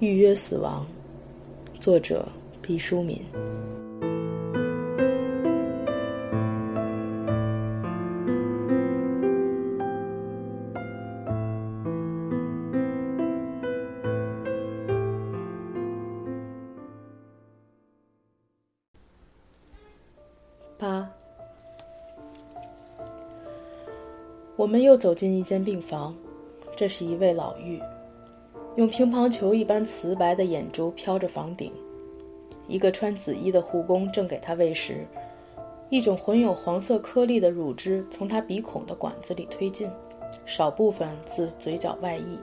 预约死亡，作者毕淑敏。我们又走进一间病房，这是一位老妪。用乒乓球一般瓷白的眼珠飘着房顶，一个穿紫衣的护工正给他喂食，一种混有黄色颗粒的乳汁从他鼻孔的管子里推进，少部分自嘴角外溢，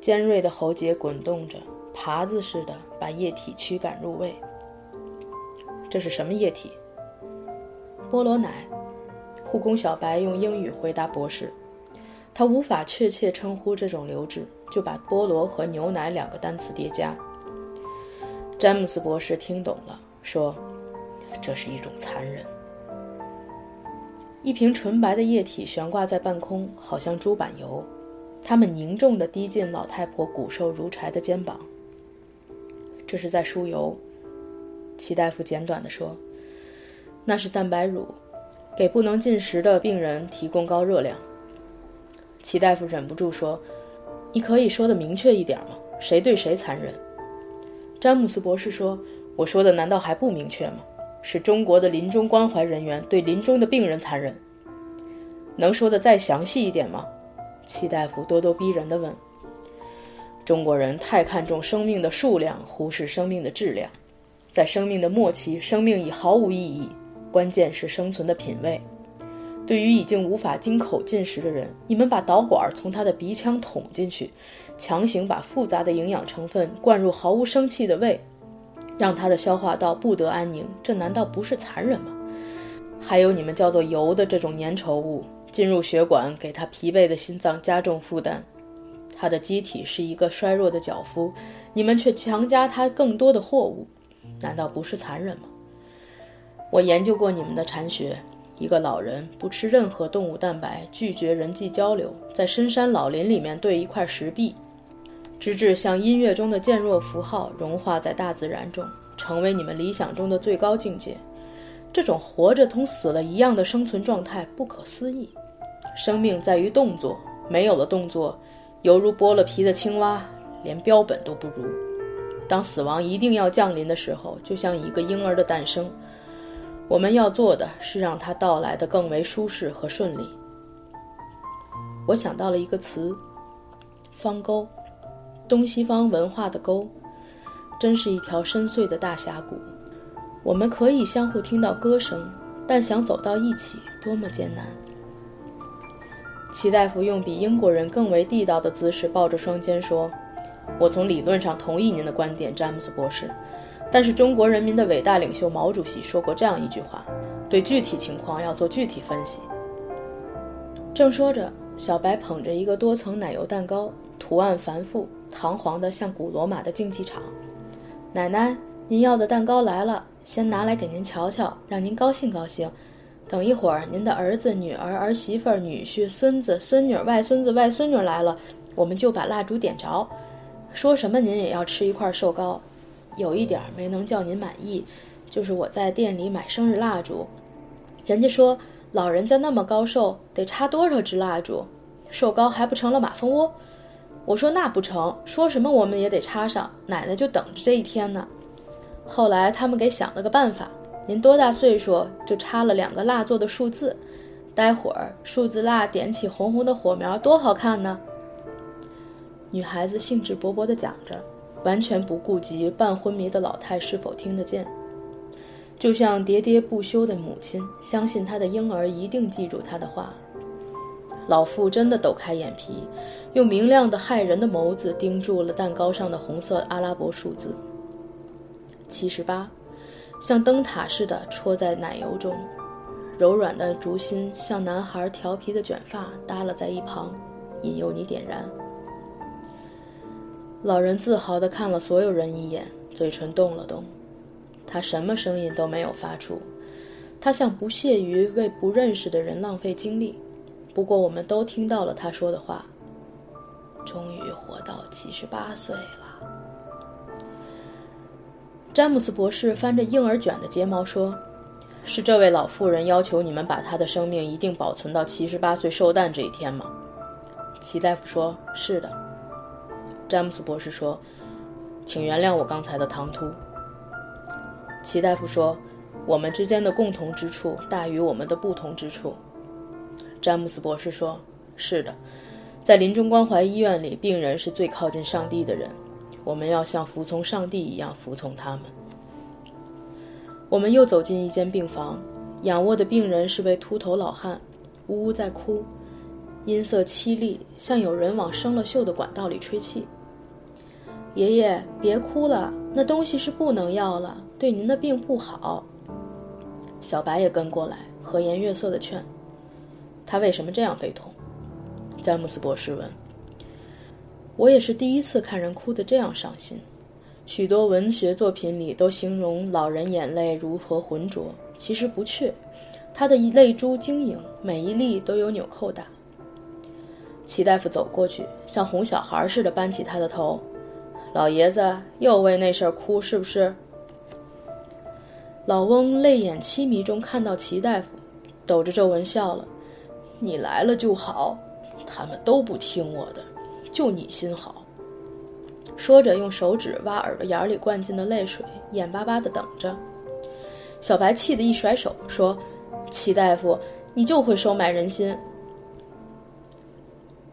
尖锐的喉结滚动着，耙子似的把液体驱赶入胃。这是什么液体？菠萝奶。护工小白用英语回答博士。他无法确切称呼这种流质，就把菠萝和牛奶两个单词叠加。詹姆斯博士听懂了，说：“这是一种残忍。”一瓶纯白的液体悬挂在半空，好像猪板油，它们凝重地滴进老太婆骨瘦如柴的肩膀。这是在输油，齐大夫简短地说：“那是蛋白乳，给不能进食的病人提供高热量。”齐大夫忍不住说：“你可以说的明确一点吗？谁对谁残忍？”詹姆斯博士说：“我说的难道还不明确吗？是中国的临终关怀人员对临终的病人残忍。能说的再详细一点吗？”齐大夫咄咄逼人地问。“中国人太看重生命的数量，忽视生命的质量。在生命的末期，生命已毫无意义，关键是生存的品味。”对于已经无法经口进食的人，你们把导管从他的鼻腔捅进去，强行把复杂的营养成分灌入毫无生气的胃，让他的消化道不得安宁，这难道不是残忍吗？还有你们叫做油的这种粘稠物进入血管，给他疲惫的心脏加重负担，他的机体是一个衰弱的脚夫，你们却强加他更多的货物，难道不是残忍吗？我研究过你们的禅学。一个老人不吃任何动物蛋白，拒绝人际交流，在深山老林里面对一块石壁，直至像音乐中的渐弱符号融化在大自然中，成为你们理想中的最高境界。这种活着同死了一样的生存状态不可思议。生命在于动作，没有了动作，犹如剥了皮的青蛙，连标本都不如。当死亡一定要降临的时候，就像一个婴儿的诞生。我们要做的是让它到来的更为舒适和顺利。我想到了一个词，方沟，东西方文化的沟，真是一条深邃的大峡谷。我们可以相互听到歌声，但想走到一起，多么艰难。齐大夫用比英国人更为地道的姿势抱着双肩说：“我从理论上同意您的观点，詹姆斯博士。”但是中国人民的伟大领袖毛主席说过这样一句话：“对具体情况要做具体分析。”正说着，小白捧着一个多层奶油蛋糕，图案繁复，堂皇的像古罗马的竞技场。奶奶，您要的蛋糕来了，先拿来给您瞧瞧，让您高兴高兴。等一会儿，您的儿子、女儿、儿媳妇、女婿、孙子、孙女、外孙子、外孙女来了，我们就把蜡烛点着，说什么您也要吃一块寿糕。有一点没能叫您满意，就是我在店里买生日蜡烛，人家说老人家那么高寿，得插多少支蜡烛，寿高还不成了马蜂窝。我说那不成，说什么我们也得插上，奶奶就等着这一天呢。后来他们给想了个办法，您多大岁数就插了两个蜡做的数字，待会儿数字蜡点起红红的火苗，多好看呢。女孩子兴致勃勃地讲着。完全不顾及半昏迷的老太是否听得见，就像喋喋不休的母亲相信她的婴儿一定记住她的话。老妇真的抖开眼皮，用明亮的骇人的眸子盯住了蛋糕上的红色阿拉伯数字七十八，像灯塔似的戳在奶油中，柔软的烛芯像男孩调皮的卷发耷拉在一旁，引诱你点燃。老人自豪地看了所有人一眼，嘴唇动了动。他什么声音都没有发出，他像不屑于为不认识的人浪费精力。不过，我们都听到了他说的话：“终于活到七十八岁了。”詹姆斯博士翻着婴儿卷的睫毛说：“是这位老妇人要求你们把她的生命一定保存到七十八岁寿诞这一天吗？”齐大夫说：“是的。”詹姆斯博士说：“请原谅我刚才的唐突。”齐大夫说：“我们之间的共同之处大于我们的不同之处。”詹姆斯博士说：“是的，在临终关怀医院里，病人是最靠近上帝的人。我们要像服从上帝一样服从他们。”我们又走进一间病房，仰卧的病人是位秃头老汉，呜呜在哭，音色凄厉，像有人往生了锈的管道里吹气。爷爷，别哭了，那东西是不能要了，对您的病不好。小白也跟过来，和颜悦色地劝。他为什么这样悲痛？詹姆斯博士问。我也是第一次看人哭得这样伤心。许多文学作品里都形容老人眼泪如何浑浊，其实不确。他的泪珠晶莹，每一粒都有纽扣大。齐大夫走过去，像哄小孩似的扳起他的头：“老爷子又为那事儿哭，是不是？”老翁泪眼凄迷中看到齐大夫，抖着皱纹笑了。你来了就好，他们都不听我的，就你心好。说着，用手指挖耳朵眼里灌进的泪水，眼巴巴的等着。小白气得一甩手，说：“齐大夫，你就会收买人心。”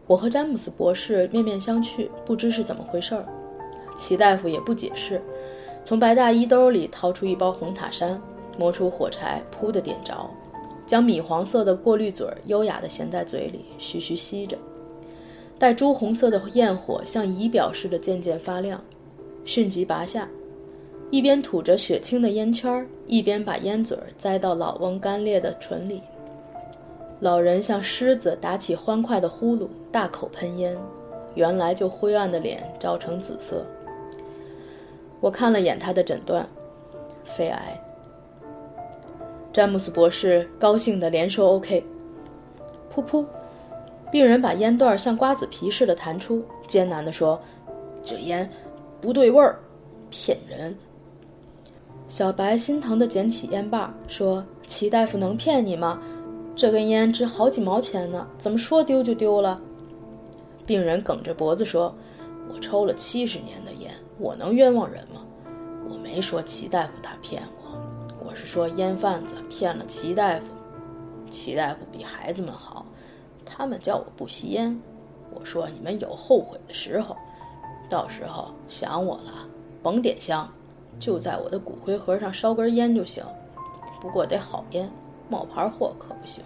我和詹姆斯博士面面相觑，不知是怎么回事儿。齐大夫也不解释，从白大衣兜里掏出一包红塔山，摸出火柴，噗的点着。将米黄色的过滤嘴优雅地衔在嘴里，徐徐吸着，带朱红色的焰火像仪表似的渐渐发亮，迅即拔下，一边吐着血清的烟圈儿，一边把烟嘴栽到老翁干裂的唇里。老人像狮子打起欢快的呼噜，大口喷烟，原来就灰暗的脸照成紫色。我看了眼他的诊断，肺癌。詹姆斯博士高兴地连说 “OK”。噗噗，病人把烟段像瓜子皮似的弹出，艰难地说：“这烟不对味儿，骗人。”小白心疼地捡起烟把，说：“齐大夫能骗你吗？这根烟值好几毛钱呢，怎么说丢就丢了？”病人梗着脖子说：“我抽了七十年的烟，我能冤枉人吗？我没说齐大夫他骗我。”我是说烟贩子骗了齐大夫，齐大夫比孩子们好，他们叫我不吸烟，我说你们有后悔的时候，到时候想我了，甭点香，就在我的骨灰盒上烧根烟就行，不过得好烟，冒牌货可不行。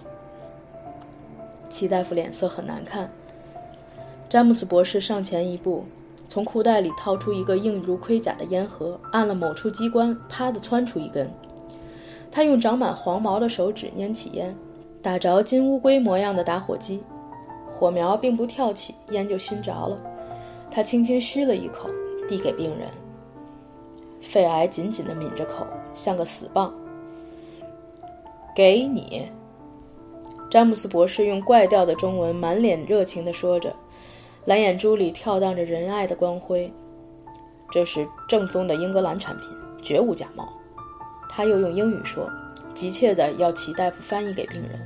齐大夫脸色很难看，詹姆斯博士上前一步，从裤袋里掏出一个硬如盔甲的烟盒，按了某处机关，啪的窜出一根。他用长满黄毛的手指拈起烟，打着金乌龟模样的打火机，火苗并不跳起，烟就熏着了。他轻轻吁了一口，递给病人。肺癌紧紧地抿着口，像个死棒。给你，詹姆斯博士用怪调的中文，满脸热情地说着，蓝眼珠里跳荡着仁爱的光辉。这是正宗的英格兰产品，绝无假冒。他又用英语说，急切的要齐大夫翻译给病人。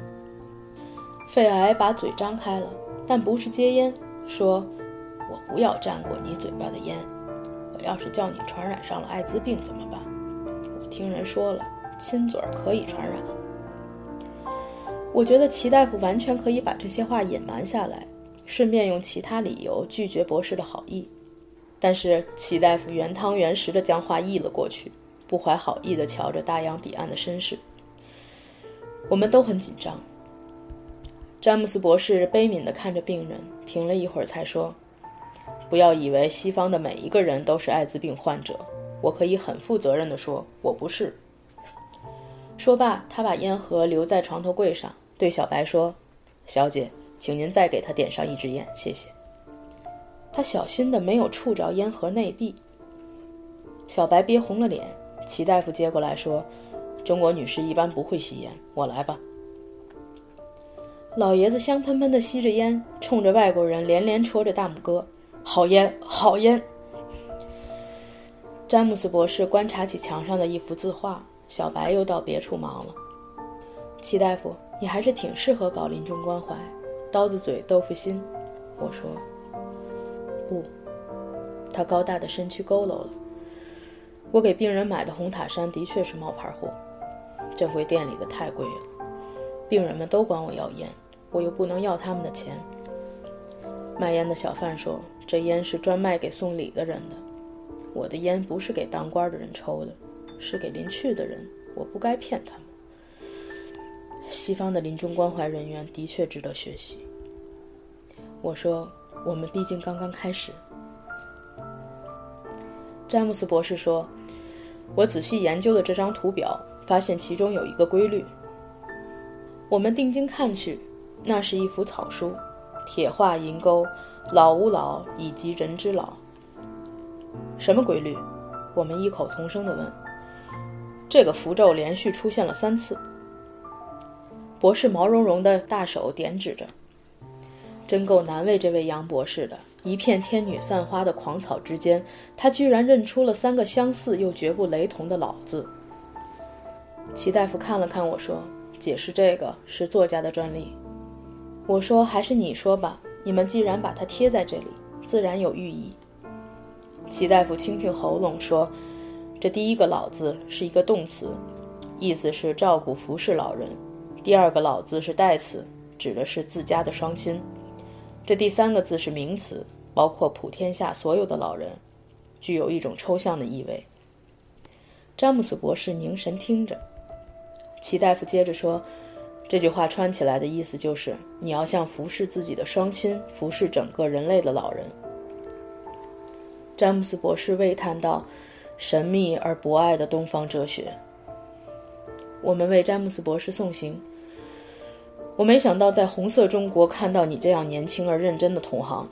肺癌把嘴张开了，但不是接烟，说：“我不要沾过你嘴巴的烟。我要是叫你传染上了艾滋病怎么办？我听人说了，亲嘴儿可以传染。”我觉得齐大夫完全可以把这些话隐瞒下来，顺便用其他理由拒绝博士的好意。但是齐大夫原汤原食地将话译了过去。不怀好意地瞧着大洋彼岸的绅士，我们都很紧张。詹姆斯博士悲悯地看着病人，停了一会儿才说：“不要以为西方的每一个人都是艾滋病患者，我可以很负责任地说，我不是。”说罢，他把烟盒留在床头柜上，对小白说：“小姐，请您再给他点上一支烟，谢谢。”他小心的没有触着烟盒内壁。小白憋红了脸，齐大夫接过来说：“中国女士一般不会吸烟，我来吧。”老爷子香喷喷的吸着烟，冲着外国人连连戳着大拇哥：“好烟，好烟！”詹姆斯博士观察起墙上的一幅字画，小白又到别处忙了。齐大夫，你还是挺适合搞临终关怀，刀子嘴豆腐心。我说：“不。”他高大的身躯佝偻了。我给病人买的红塔山的确是冒牌货，正规店里的太贵了，病人们都管我要烟。我又不能要他们的钱。卖烟的小贩说：“这烟是专卖给送礼的人的，我的烟不是给当官的人抽的，是给临去的人。我不该骗他们。”西方的临终关怀人员的确值得学习。我说：“我们毕竟刚刚开始。”詹姆斯博士说：“我仔细研究了这张图表，发现其中有一个规律。我们定睛看去。”那是一幅草书，铁画银钩，老吾老以及人之老。什么规律？我们异口同声地问。这个符咒连续出现了三次。博士毛茸茸的大手点指着，真够难为这位杨博士的。一片天女散花的狂草之间，他居然认出了三个相似又绝不雷同的“老”字。齐大夫看了看我说：“解释这个是作家的专利。”我说：“还是你说吧。你们既然把它贴在这里，自然有寓意。”齐大夫清清喉咙说：“这第一个‘老’字是一个动词，意思是照顾、服侍老人；第二个‘老’字是代词，指的是自家的双亲；这第三个字是名词，包括普天下所有的老人，具有一种抽象的意味。”詹姆斯博士凝神听着，齐大夫接着说。这句话穿起来的意思就是，你要像服侍自己的双亲，服侍整个人类的老人。詹姆斯博士喟叹道：“神秘而博爱的东方哲学。”我们为詹姆斯博士送行。我没想到在红色中国看到你这样年轻而认真的同行。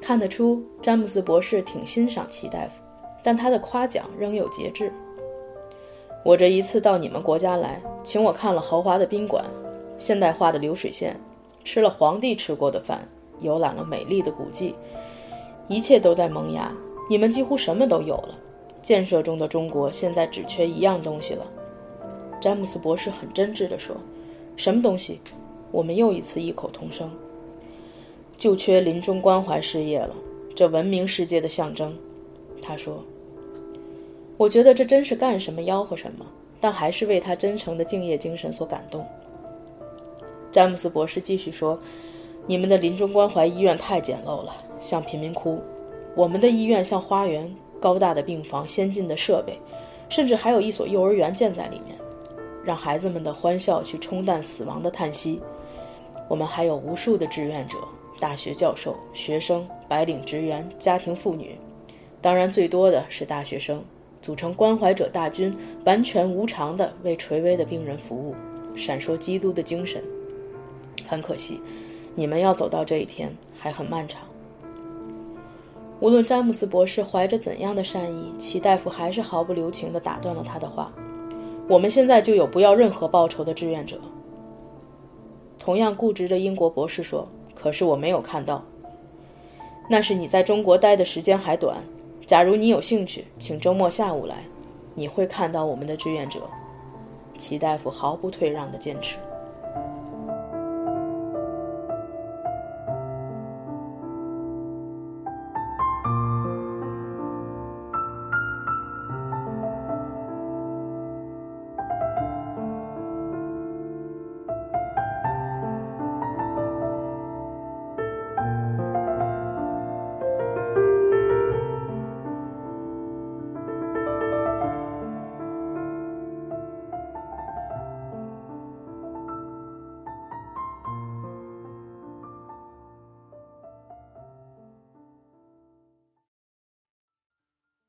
看得出，詹姆斯博士挺欣赏齐大夫，但他的夸奖仍有节制。我这一次到你们国家来，请我看了豪华的宾馆，现代化的流水线，吃了皇帝吃过的饭，游览了美丽的古迹，一切都在萌芽。你们几乎什么都有了。建设中的中国现在只缺一样东西了。詹姆斯博士很真挚地说：“什么东西？”我们又一次异口同声：“就缺临终关怀事业了，这文明世界的象征。”他说。我觉得这真是干什么吆喝什么，但还是为他真诚的敬业精神所感动。詹姆斯博士继续说：“你们的临终关怀医院太简陋了，像贫民窟；我们的医院像花园，高大的病房，先进的设备，甚至还有一所幼儿园建在里面，让孩子们的欢笑去冲淡死亡的叹息。我们还有无数的志愿者，大学教授、学生、白领职员、家庭妇女，当然最多的是大学生。”组成关怀者大军，完全无偿的为垂危的病人服务，闪烁基督的精神。很可惜，你们要走到这一天还很漫长。无论詹姆斯博士怀着怎样的善意，齐大夫还是毫不留情地打断了他的话：“我们现在就有不要任何报酬的志愿者。”同样固执的英国博士说：“可是我没有看到。那是你在中国待的时间还短。”假如你有兴趣，请周末下午来，你会看到我们的志愿者。齐大夫毫不退让的坚持。